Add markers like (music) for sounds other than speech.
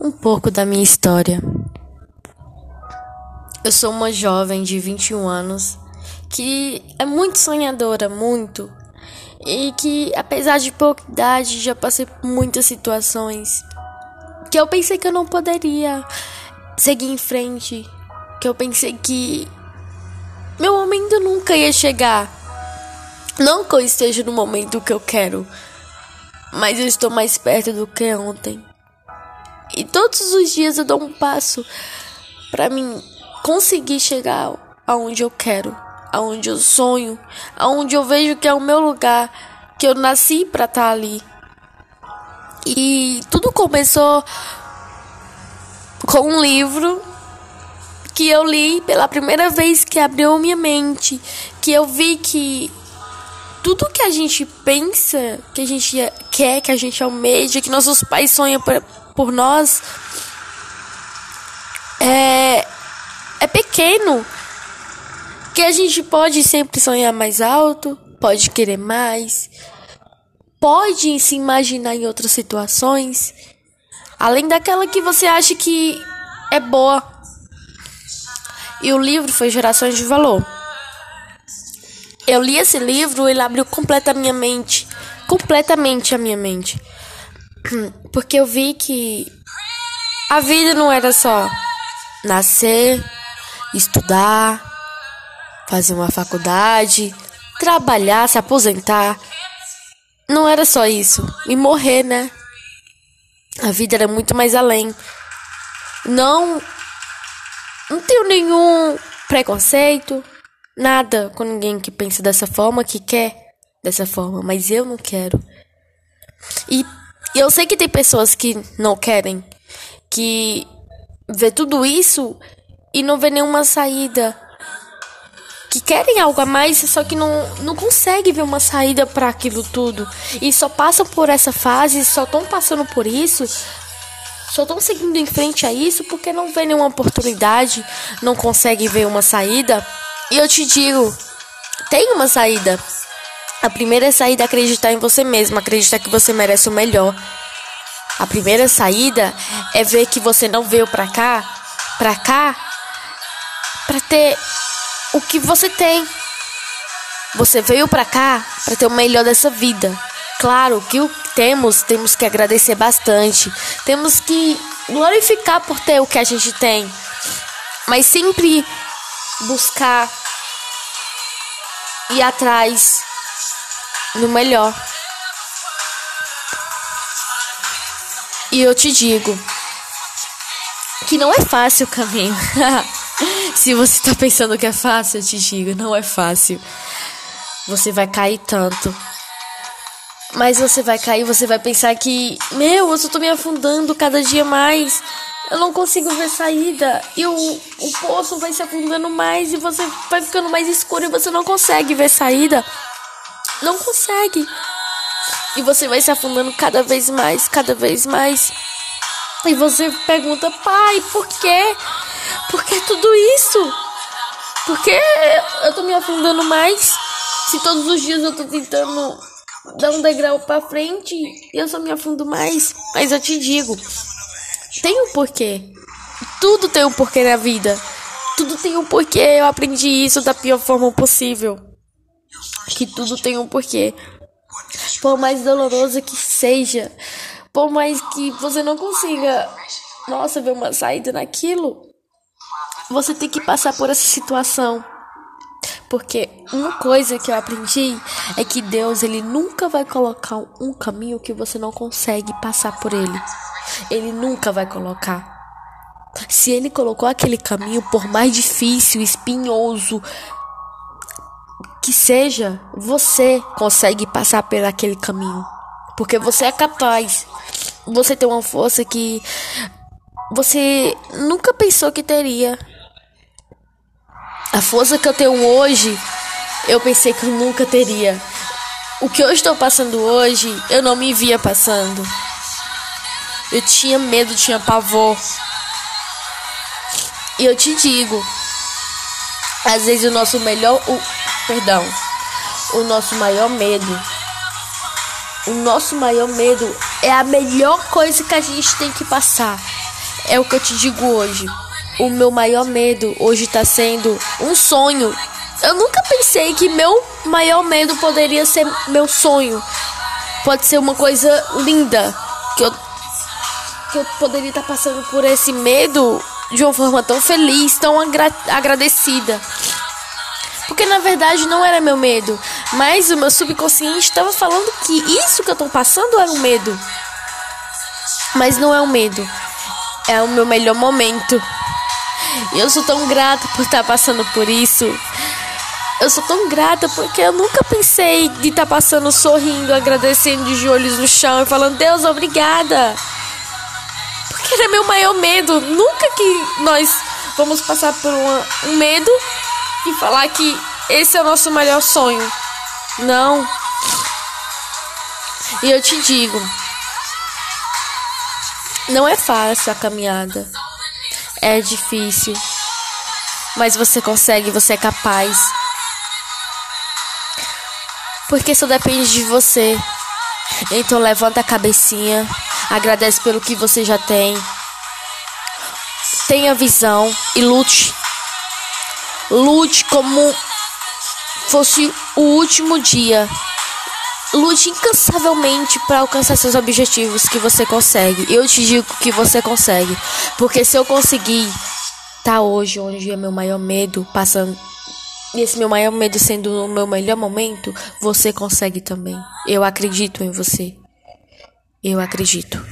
um pouco da minha história. Eu sou uma jovem de 21 anos que é muito sonhadora, muito. E que, apesar de pouca idade, já passei por muitas situações que eu pensei que eu não poderia seguir em frente. Que eu pensei que meu momento nunca ia chegar. Não que eu esteja no momento que eu quero, mas eu estou mais perto do que ontem. E todos os dias eu dou um passo para mim conseguir chegar aonde eu quero, aonde eu sonho, aonde eu vejo que é o meu lugar, que eu nasci para estar tá ali. E tudo começou com um livro que eu li pela primeira vez que abriu minha mente, que eu vi que tudo que a gente pensa, que a gente quer, que a gente almeja, que nossos pais sonham por, por nós, é, é pequeno. Que a gente pode sempre sonhar mais alto, pode querer mais, pode se imaginar em outras situações, além daquela que você acha que é boa. E o livro foi Gerações de Valor. Eu li esse livro, ele abriu completamente a minha mente. Completamente a minha mente. (clears throat) Porque eu vi que a vida não era só nascer, estudar, fazer uma faculdade, trabalhar, se aposentar. Não era só isso. E morrer, né? A vida era muito mais além. Não. Não tenho nenhum preconceito. Nada com ninguém que pensa dessa forma, que quer dessa forma, mas eu não quero. E eu sei que tem pessoas que não querem, que vê tudo isso e não vê nenhuma saída. Que querem algo a mais, só que não, não conseguem ver uma saída para aquilo tudo. E só passam por essa fase, só estão passando por isso, só estão seguindo em frente a isso porque não vê nenhuma oportunidade, não conseguem ver uma saída. E eu te digo, tem uma saída. A primeira saída é acreditar em você mesmo, acreditar que você merece o melhor. A primeira saída é ver que você não veio pra cá, pra cá, pra ter o que você tem. Você veio pra cá pra ter o melhor dessa vida. Claro que o que temos, temos que agradecer bastante. Temos que glorificar por ter o que a gente tem. Mas sempre buscar ir atrás no melhor. E eu te digo que não é fácil o caminho. (laughs) Se você tá pensando que é fácil, eu te digo, não é fácil. Você vai cair tanto. Mas você vai cair, você vai pensar que, meu, eu só tô me afundando cada dia mais. Eu não consigo ver saída. E o, o poço vai se afundando mais e você vai ficando mais escuro e você não consegue ver saída. Não consegue. E você vai se afundando cada vez mais, cada vez mais. E você pergunta, pai, por quê? Por que tudo isso? Por que eu tô me afundando mais? Se todos os dias eu tô tentando dar um degrau pra frente e eu só me afundo mais. Mas eu te digo, tem um porquê. Tudo tem um porquê na vida. Tudo tem um porquê. Eu aprendi isso da pior forma possível. Que tudo tem um porquê. Por mais doloroso que seja, por mais que você não consiga, nossa, ver uma saída naquilo, você tem que passar por essa situação. Porque uma coisa que eu aprendi é que Deus ele nunca vai colocar um caminho que você não consegue passar por ele. Ele nunca vai colocar. Se ele colocou aquele caminho, por mais difícil, espinhoso que seja, você consegue passar por aquele caminho. Porque você é capaz. Você tem uma força que você nunca pensou que teria. A força que eu tenho hoje, eu pensei que eu nunca teria. O que eu estou passando hoje, eu não me via passando. Eu tinha medo, tinha pavor. E eu te digo, às vezes o nosso melhor, perdão, o nosso maior medo, o nosso maior medo é a melhor coisa que a gente tem que passar. É o que eu te digo hoje. O meu maior medo hoje tá sendo um sonho. Eu nunca pensei que meu maior medo poderia ser meu sonho. Pode ser uma coisa linda. Que eu, que eu poderia estar tá passando por esse medo de uma forma tão feliz, tão agra agradecida. Porque na verdade não era meu medo, mas o meu subconsciente estava falando que isso que eu estou passando era um medo. Mas não é um medo, é o meu melhor momento. E eu sou tão grata por estar passando por isso. Eu sou tão grata porque eu nunca pensei de estar passando sorrindo, agradecendo de olhos no chão e falando: Deus, obrigada. Porque era meu maior medo. Nunca que nós vamos passar por uma, um medo e falar que esse é o nosso maior sonho. Não. E eu te digo, não é fácil a caminhada. É difícil. Mas você consegue, você é capaz. Porque só depende de você. Então levanta a cabecinha, agradece pelo que você já tem. Tenha visão e lute Lute como fosse o último dia. Lute incansavelmente para alcançar seus objetivos que você consegue. Eu te digo que você consegue. Porque se eu conseguir tá hoje onde é meu maior medo, passando esse meu maior medo sendo o meu melhor momento, você consegue também. Eu acredito em você. Eu acredito.